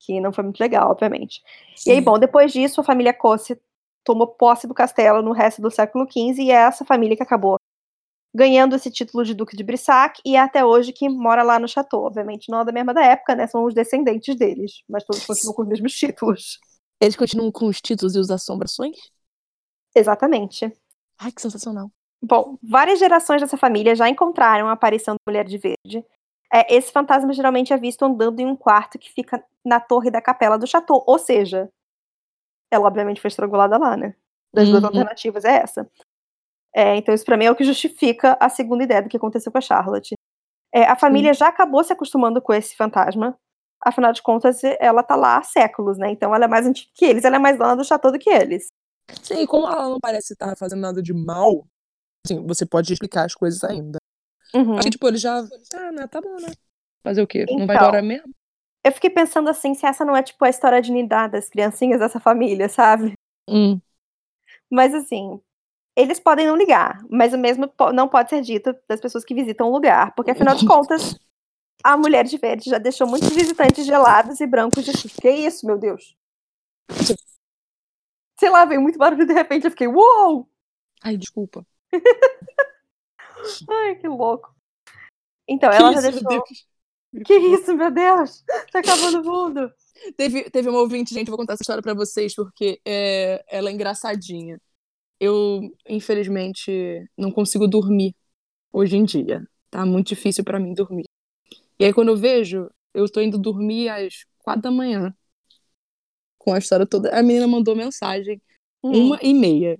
Que não foi muito legal, obviamente. Sim. E aí, bom, depois disso, a família Cosse tomou posse do castelo no resto do século XV e é essa família que acabou ganhando esse título de Duque de Brissac e é até hoje que mora lá no Chateau. Obviamente não é da mesma da época, né? São os descendentes deles, mas todos continuam com os mesmos títulos. Eles continuam com os títulos e as assombrações? Exatamente. Ai, que sensacional. Bom, várias gerações dessa família já encontraram a aparição da Mulher de Verde. É, esse fantasma geralmente é visto andando em um quarto que fica na torre da capela do chateau. Ou seja, ela obviamente foi estrangulada lá, né? Das uhum. duas alternativas é essa. É, então, isso pra mim é o que justifica a segunda ideia do que aconteceu com a Charlotte. É, a família já acabou se acostumando com esse fantasma, Afinal de contas, ela tá lá há séculos, né? Então ela é mais antiga que eles, ela é mais dona do chateau do que eles. Sim, como ela não parece estar fazendo nada de mal, assim, você pode explicar as coisas ainda. Uhum. Acho que, tipo, ele já. Ah, né? Tá bom, né? Fazer o quê? Não vai Então. embora mesmo? Eu fiquei pensando assim, se essa não é tipo a história de Nidá das criancinhas dessa família, sabe? Hum. Mas assim, eles podem não ligar, mas o mesmo não pode ser dito das pessoas que visitam o lugar, porque afinal de contas, a mulher de verde já deixou muitos visitantes gelados e brancos de susto. Que isso, meu Deus? Sei lá, veio muito barulho de repente, eu fiquei, uou! Ai, desculpa. Ai, que louco. Então, ela já Isso, meu deixou. Que isso, meu Deus? Tá acabando o mundo. Teve, teve uma ouvinte, gente, eu vou contar essa história pra vocês, porque é, ela é engraçadinha. Eu, infelizmente, não consigo dormir hoje em dia. Tá muito difícil pra mim dormir. E aí, quando eu vejo, eu tô indo dormir às quatro da manhã. Com a história toda. A menina mandou mensagem, Hum. uma e meia.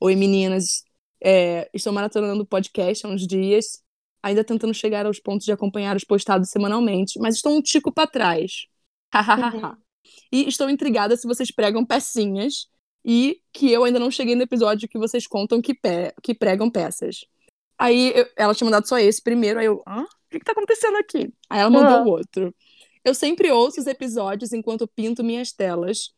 Oi, meninas. É, estou maratonando o podcast há uns dias, ainda tentando chegar aos pontos de acompanhar os postados semanalmente, mas estou um tico pra trás. Hahaha. E estou intrigada se vocês pregam pecinhas e que eu ainda não cheguei no episódio que vocês contam que, pe que pregam peças. Aí eu- ela tinha mandado só esse primeiro, aí eu, hã? O que, que tá acontecendo aqui? Aí ela mandou Ah. o outro. Eu sempre ouço os episódios enquanto pinto minhas telas.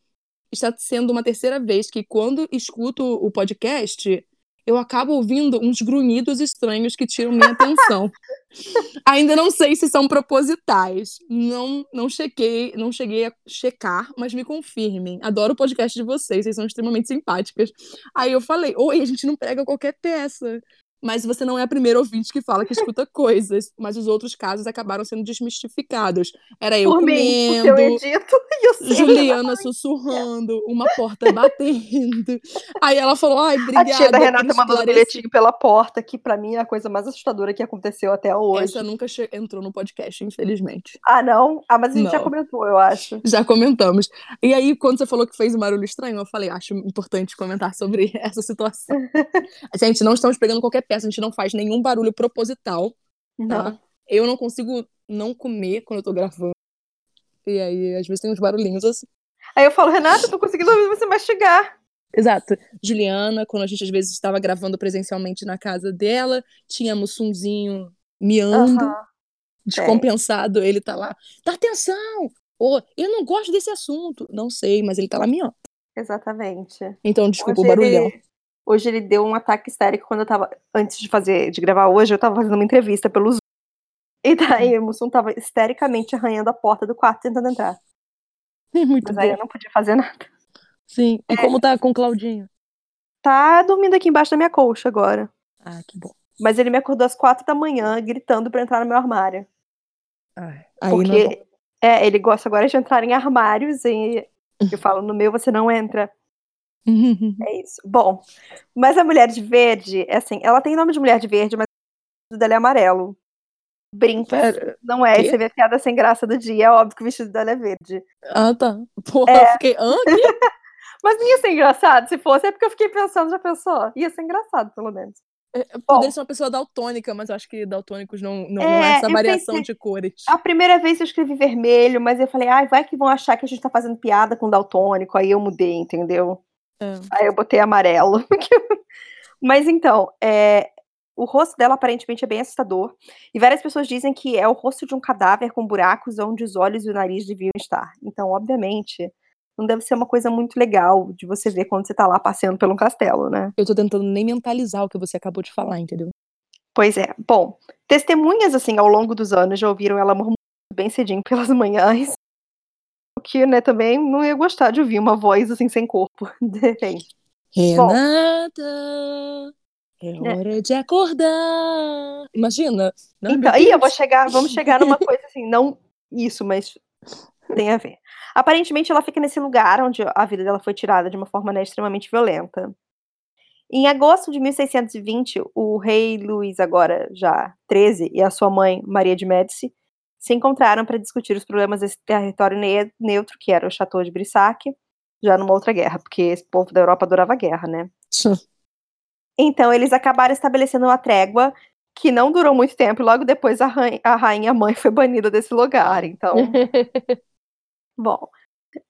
Está sendo uma terceira vez que, quando escuto o podcast, eu acabo ouvindo uns grunhidos estranhos que tiram minha atenção. Ainda não sei se são propositais. Não, não chequei, não cheguei a checar, mas me confirmem. Adoro o podcast de vocês, vocês são extremamente simpáticas. Aí eu falei: "Oi, a gente não prega qualquer peça". Mas você não é a primeira ouvinte que fala que escuta coisas, mas os outros casos acabaram sendo desmistificados. Era eu Por mim, eu comendo, edito e eu sei. Juliana sussurrando, uma porta batendo. Aí ela falou: "Ai, A obrigada". tia da Renata mandando esclarecer. bilhetinho pela porta, que pra mim é a coisa mais assustadora que aconteceu até hoje. Essa nunca entrou no podcast, infelizmente. Ah, não? Ah, mas a gente já Não. comentou, eu acho. Já comentamos. E aí, quando você falou que fez um barulho estranho, eu falei, acho importante comentar sobre essa situação. gente, não estamos pegando qualquer peça, a gente não faz nenhum barulho proposital, tá? Não. Eu não consigo não comer quando eu tô gravando. E aí, às vezes tem uns barulhinhos assim. Aí eu falo, Renata, eu tô conseguindo ouvir você mastigar. Exato. Juliana, quando a gente às vezes estava gravando presencialmente na casa dela, tinha Mussunzinho miando, descompensado, ele tá lá, dá atenção! Ô, eu não gosto desse assunto. Não sei, mas ele tá lá miando. Exatamente. Então, desculpa Hoje o barulhão. Ele, hoje ele deu um ataque histérico quando eu tava. Antes de fazer, de gravar hoje, eu tava fazendo uma entrevista pelo Zoom. E daí o Mussum tava histericamente arranhando a porta do quarto tentando entrar. Muito Mas bom. aí eu não podia fazer nada. Sim. E como tá com o Claudinho? Tá dormindo aqui embaixo da minha colcha agora. Ah, que bom. Mas ele me acordou às quatro da manhã, gritando pra entrar no meu armário. Aí não é. Porque é, ele gosta agora de entrar em armários e eu falo, no meu você não entra. É isso. Bom, mas a mulher de verde, é assim, ela tem nome de mulher de verde, mas o vestido dela é amarelo. Brinca. Pera. Não é, você vê a piada sem graça do dia, é óbvio que o vestido dela é verde. Ah, tá. Porra, É. eu fiquei. Mas não ia ser engraçado se fosse, é porque eu fiquei pensando, já pensou? Ia ser engraçado, pelo menos. É, Poderia ser uma pessoa daltônica, mas eu acho que daltônicos não, não, não É, é essa variação pensei- de cores. A primeira vez eu escrevi vermelho, mas eu falei, ai, vai que vão achar que a gente tá fazendo piada com daltônico, aí eu mudei, entendeu? É. Aí eu botei amarelo. Mas então, é, o rosto dela aparentemente é bem assustador. E várias pessoas dizem que é o rosto de um cadáver com buracos onde os olhos e o nariz deviam estar. Então, obviamente, não deve ser uma coisa muito legal de você ver quando você tá lá passeando pelo castelo, né? Eu tô tentando nem mentalizar o que você acabou de falar, entendeu? Pois é. Bom, testemunhas, assim, ao longo dos anos já ouviram ela murmurando bem cedinho pelas manhãs. Que, né, também não ia gostar de ouvir uma voz, assim, sem corpo, de repente. Renata, é hora de acordar. Imagina. Não, Então, meu aí eu vou chegar, vamos chegar numa coisa assim, não isso, mas tem a ver. Aparentemente, ela fica nesse lugar onde a vida dela foi tirada de uma forma né, extremamente violenta. Em agosto de 1620, o rei Luís, agora já 13, e a sua mãe, Maria de Médici, se encontraram para discutir os problemas desse território ne- neutro, que era o Chateau de Brissac, já numa outra guerra, porque esse povo da Europa adorava guerra, né? Então, eles acabaram estabelecendo uma trégua que não durou muito tempo, e logo depois a, rainha, a rainha mãe foi banida desse lugar. Então, bom,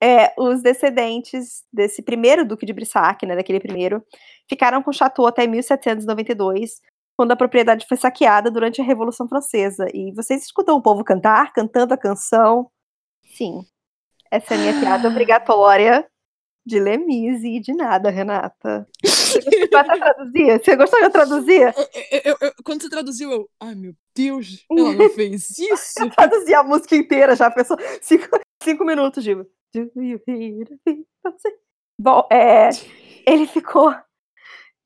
é, os descendentes desse primeiro duque de Brissac, né, daquele primeiro, ficaram com o chateau até 1792, quando a propriedade foi saqueada durante a Revolução Francesa. E vocês escutam o povo cantar, cantando a canção? Sim. Essa é a minha piada obrigatória de Lemise e de nada, Renata. Você gostou de traduzir? Você gostou de eu traduzir? Eu, eu, eu, quando você traduziu, eu. Ai, meu Deus, ela não fez isso. eu traduzi a música inteira já, pessoal. Cinco, cinco minutos, Diva. Bom, é, ele ficou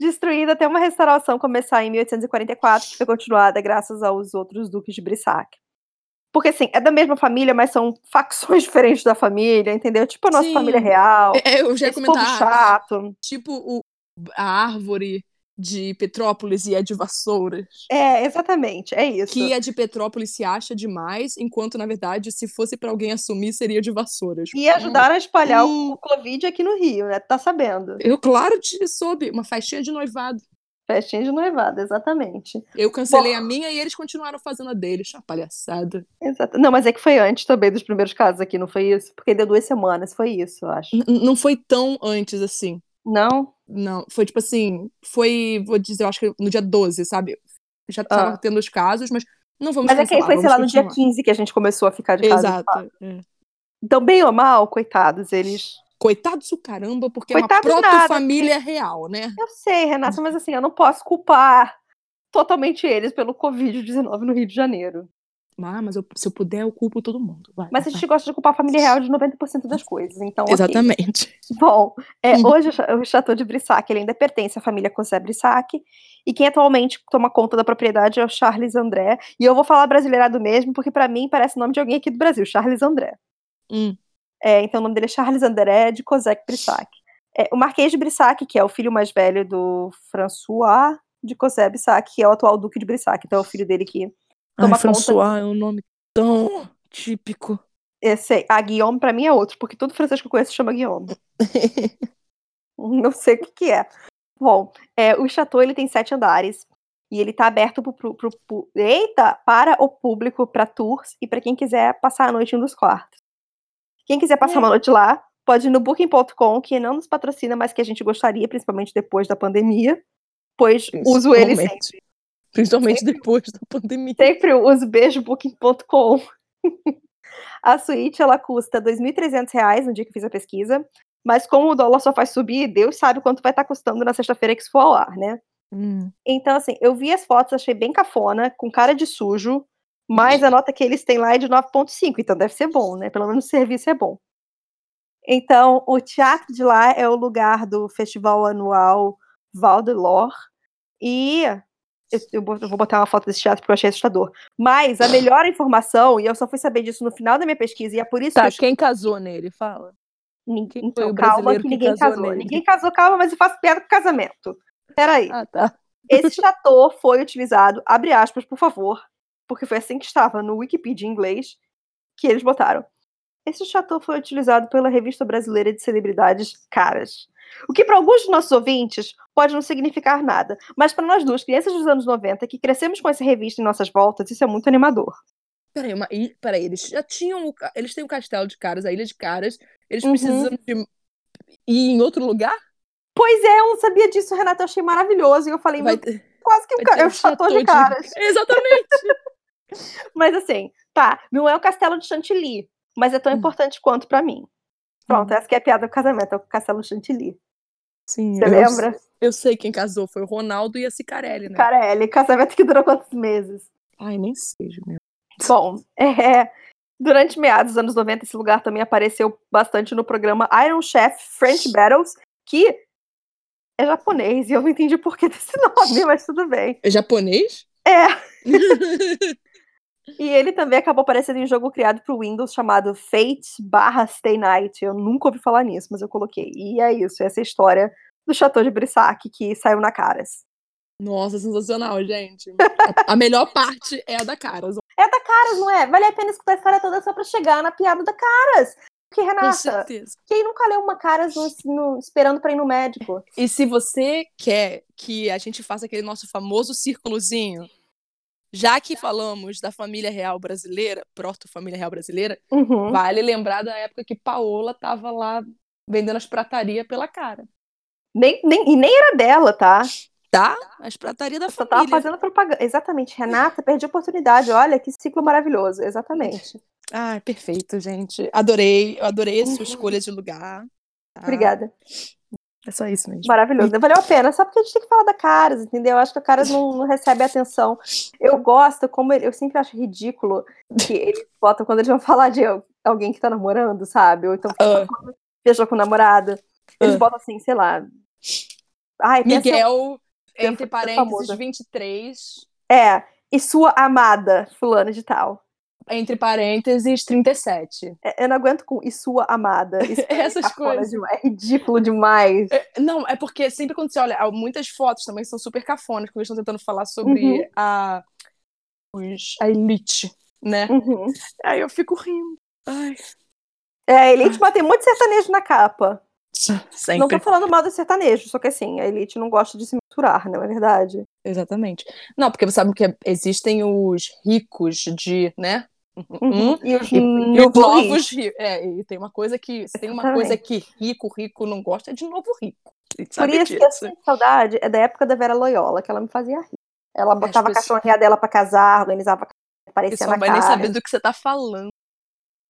destruído até uma restauração começar em 1844, que foi continuada graças aos outros duques de Brissac. Porque, assim, é da mesma família, mas são facções diferentes da família, entendeu? Tipo a nossa Sim. família real. É, eu já ia comentar. chato. Tipo o, a árvore de Petrópolis e é de Vassouras. É, exatamente, é isso. Que é de Petrópolis se acha demais, enquanto, na verdade, se fosse para alguém assumir, seria de Vassouras. E ajudaram a espalhar hum. o Covid aqui no Rio, né? Tá sabendo? Eu, claro, te soube. Uma festinha de noivado. Festinha de noivado, exatamente. Eu cancelei Bom, a minha e eles continuaram fazendo a deles. Uma palhaçada. Exato. Não, mas é que foi antes também dos primeiros casos aqui, não foi isso? Porque deu duas semanas, foi isso, eu acho. N não foi tão antes assim. Não? Não, foi tipo assim, foi, vou dizer, eu acho que no dia 12, sabe? Já tava ah. tendo os casos, mas não vamos Mas é que foi, sei lá, no dia 15 que a gente começou a ficar de casa. Exato. É. Então, bem ou mal, coitados, eles. Coitados do caramba, porque coitados é uma proto-família real, né? Eu sei, Renata, mas assim, eu não posso culpar totalmente eles pelo Covid-19 no Rio de Janeiro. Ah, mas eu, se eu puder, eu culpo todo mundo. Vai, mas a gente gosta de culpar a família real de 90% das coisas, então. Exatamente. Okay. Bom, é, uhum. hoje o Chateau de Brissac ele ainda pertence à família José Brissac, e quem atualmente toma conta da propriedade é o Charles André. E eu vou falar brasileirado mesmo, porque para mim parece o nome de alguém aqui do Brasil, Charles André. Hum. É, então o nome dele é Charles André de Cosec Brissac. É, o Marquês de Brissac, que é o filho mais velho do François de Cosé Brissac, que é o atual Duque de Brissac, então é o filho dele que Toma Ai, François é um nome tão típico. Esse, a Guillaume pra mim é outro, porque todo francês que eu conheço chama Guillaume. Não sei o que, que é. Bom, é, o chateau ele tem sete andares e ele tá aberto pro, pro, pro, pro eita, para o público, para tours e para quem quiser passar a noite em um dos quartos. Quem quiser passar é. uma noite lá, pode ir no booking.com, que não nos patrocina, mas que a gente gostaria, principalmente depois da pandemia, pois uso ele sempre. Principalmente sempre, depois da pandemia. Sempre uso beijobooking.com. a suíte ela custa R$ 2.300 no dia que fiz a pesquisa, mas como o dólar só faz subir, Deus sabe quanto vai estar tá custando na sexta-feira que isso for ao ar, né? Hum. Então, assim, eu vi as fotos, achei bem cafona, com cara de sujo, mas a nota que eles têm lá é de 9.5, então deve ser bom, né? Pelo menos o serviço é bom. Então, o teatro de lá é o lugar do festival anual Val de Lor, e eu, eu, vou botar uma foto desse teatro porque eu achei assustador. Mas a melhor informação, e eu só fui saber disso no final da minha pesquisa, e é por isso tá, que. Eu... quem casou nele? Fala. Ninguém, então, calma que ninguém casou. casou ninguém casou, calma, mas eu faço piada com casamento. Peraí. Ah, tá. Esse chateau foi utilizado, abre aspas, por favor, porque foi assim que estava no Wikipedia em inglês, que eles botaram. Esse chateau foi utilizado pela revista brasileira de celebridades Caras. O que para alguns dos nossos ouvintes pode não significar nada, mas para nós duas, crianças dos anos 90, que crescemos com essa revista em nossas voltas, isso é muito animador. Peraí, uma, peraí eles já tinham. O, eles têm o castelo de caras, a ilha de caras. Eles uhum. precisam de ir em outro lugar? Pois é, eu não sabia disso, Renata. Eu achei maravilhoso. E eu falei, Vai, quase que um, eu chateau de caras. De... Exatamente. mas assim, tá, não é o castelo de Chantilly, mas é tão hum. importante quanto para mim. Pronto, hum. essa que é a piada do casamento, é o castelo Chantilly. Sim, Você eu, lembra? Eu sei quem casou, foi o Ronaldo e a Cicarelli, né? Cicarelli, casamento que durou quantos meses? Ai, nem seja, meu. Bom, é, durante meados dos anos 90, esse lugar também apareceu bastante no programa Iron Chef French Battles, que é japonês, e eu não entendi por que desse nome, mas tudo bem. É japonês? É. E ele também acabou aparecendo em um jogo criado para o Windows chamado Fate barra Stay Night. Eu nunca ouvi falar nisso, mas eu coloquei. E é isso, essa é história do Chateau de Brissac que saiu na Caras. Nossa, sensacional, gente. a melhor parte é a da Caras. É a da Caras, não é? Vale a pena escutar a história toda só para chegar na piada da Caras. Porque, Renata, quem nunca leu uma Caras no, no, esperando para ir no médico? E se você quer que a gente faça aquele nosso famoso círculozinho já que falamos da família real brasileira, proto-família real brasileira, Uhum. vale lembrar da época que Paola tava lá vendendo as pratarias pela cara. Nem, nem, e nem era dela, tá? Tá? As pratarias da Só tava família. fazendo propaganda. Exatamente, Renata, perdi a oportunidade. Olha que ciclo maravilhoso. Exatamente. Ah, perfeito, gente. Adorei, eu adorei a sua Uhum. escolha de lugar. tá? Obrigada. É só isso mesmo. Maravilhoso. Valeu a pena. Só porque a gente tem que falar da Caras, entendeu? Eu acho que a Caras não, não recebe atenção. Eu gosto, como ele- eu sempre acho ridículo que eles botam quando eles vão falar de al- alguém que tá namorando, sabe? Ou então viajou com o namorado. Eles Ah. botam assim, sei lá. Ai, Miguel, entre parênteses, famosa. 23, É. E sua amada, fulano de tal. Entre parênteses, 37. É, Eu não aguento com e sua amada. Essas cafona coisas. demais, É ridículo demais. É, Não, é porque sempre quando você olha, há muitas fotos também são super cafonas, quando eles estão tentando falar sobre Uhum. a, os, a elite, né? Uhum. Aí eu fico rindo. Ai, É, a Elite, mas tem muito sertanejo na capa. Não sempre. tô falando mal do sertanejo, só que assim, a Elite não gosta de se misturar, não é verdade? Exatamente. Não, porque você sabe que existem os ricos de, né? Uhum. E os E, e. É, e tem uma coisa que. Se tem uma coisa que rico, rico não gosta, é de novo rico. Por isso que eu disso. sinto saudade é da época da Vera Loyola, que ela me fazia rir. Ela botava a cachorrinha dela pra casar, organizava aparecia na vai nem saber do que você tá falando.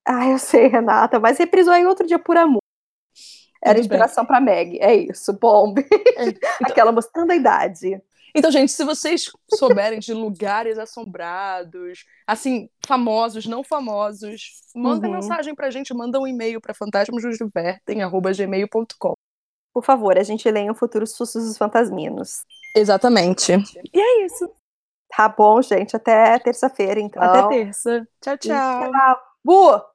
Ah, eu sei, Renata, mas reprisou aí outro dia por amor. Era Tudo inspiração pra Meg. É isso, bombe. É, Aquela mostrando a idade. Então, gente, se vocês souberem de lugares assombrados, assim, famosos, não famosos, mandem Uhum. mensagem pra gente, manda um e-mail pra fantasmosnosdivertem.gmail.com. Por favor, a gente leia o futuro sustos dos fantasminos. Exatamente. E é isso. Tá bom, gente. Até terça-feira, então. Até terça. Tchau, tchau. Tchau. Bu!